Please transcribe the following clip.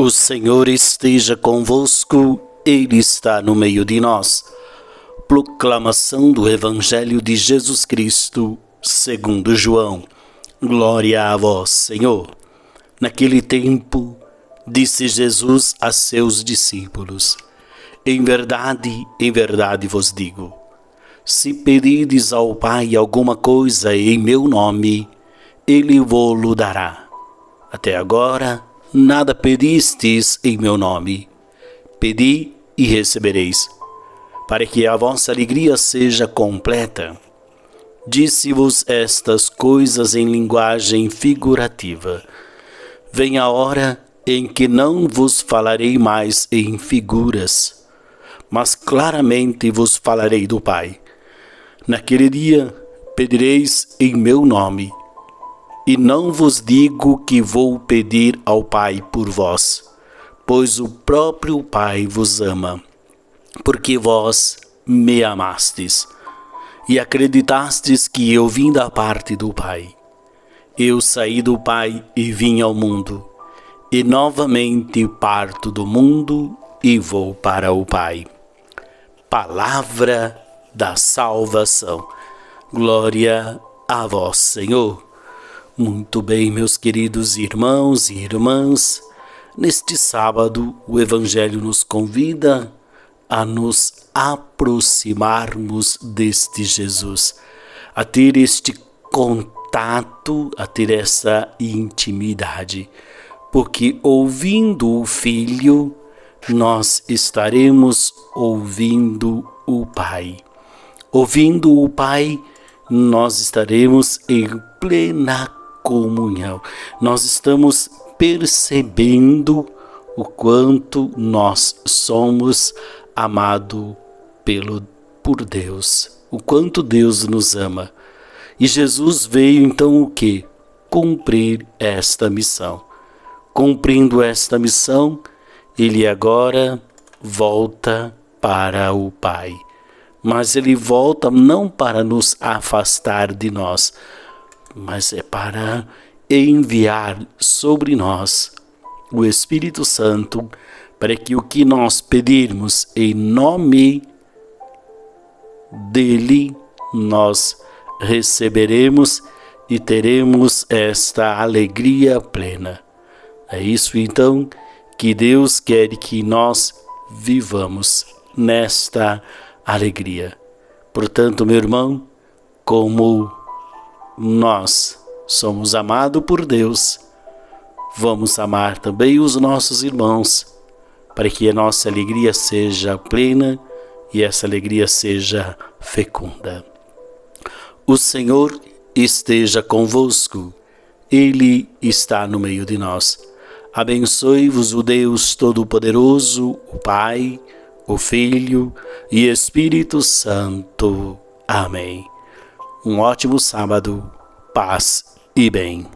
O Senhor esteja convosco, Ele está no meio de nós. Proclamação do Evangelho de Jesus Cristo, segundo João. Glória a vós, Senhor. Naquele tempo, disse Jesus a seus discípulos: Em verdade, em verdade vos digo: se pedides ao Pai alguma coisa em meu nome, Ele vô-lo dará. Até agora, nada pedistes em meu nome. Pedi e recebereis, para que a vossa alegria seja completa. Disse-vos estas coisas em linguagem figurativa. Vem a hora em que não vos falarei mais em figuras, mas claramente vos falarei do Pai. Naquele dia pedireis em meu nome e não vos digo que vou pedir ao Pai por vós, pois o próprio Pai vos ama, porque vós me amastes e acreditastes que eu vim da parte do Pai. Eu saí do Pai e vim ao mundo, e novamente parto do mundo e vou para o Pai. Palavra da salvação. Glória a vós, Senhor. Muito bem, meus queridos irmãos e irmãs, neste sábado o Evangelho nos convida a nos aproximarmos deste Jesus, a ter este contato, a ter essa intimidade, porque ouvindo o Filho, nós estaremos ouvindo o Pai. Ouvindo o Pai, nós estaremos em plena comunhão. Nós estamos percebendo o quanto nós somos amados pelo por Deus, o quanto Deus nos ama. E Jesus veio então o que? Cumprir esta missão. Cumprindo esta missão, ele agora volta para o Pai. Mas ele volta não para nos afastar de nós, mas é para enviar sobre nós o Espírito Santo para que o que nós pedirmos em nome dele nós receberemos e teremos esta alegria plena. É isso então que Deus quer que nós vivamos nesta alegria. Portanto, meu irmão, como nós somos amados por Deus, vamos amar também os nossos irmãos, para que a nossa alegria seja plena e essa alegria seja fecunda. O Senhor esteja convosco, Ele está no meio de nós. Abençoe-vos o Deus Todo-Poderoso, o Pai, o Filho e Espírito Santo. Amém. Um ótimo sábado, paz e bem.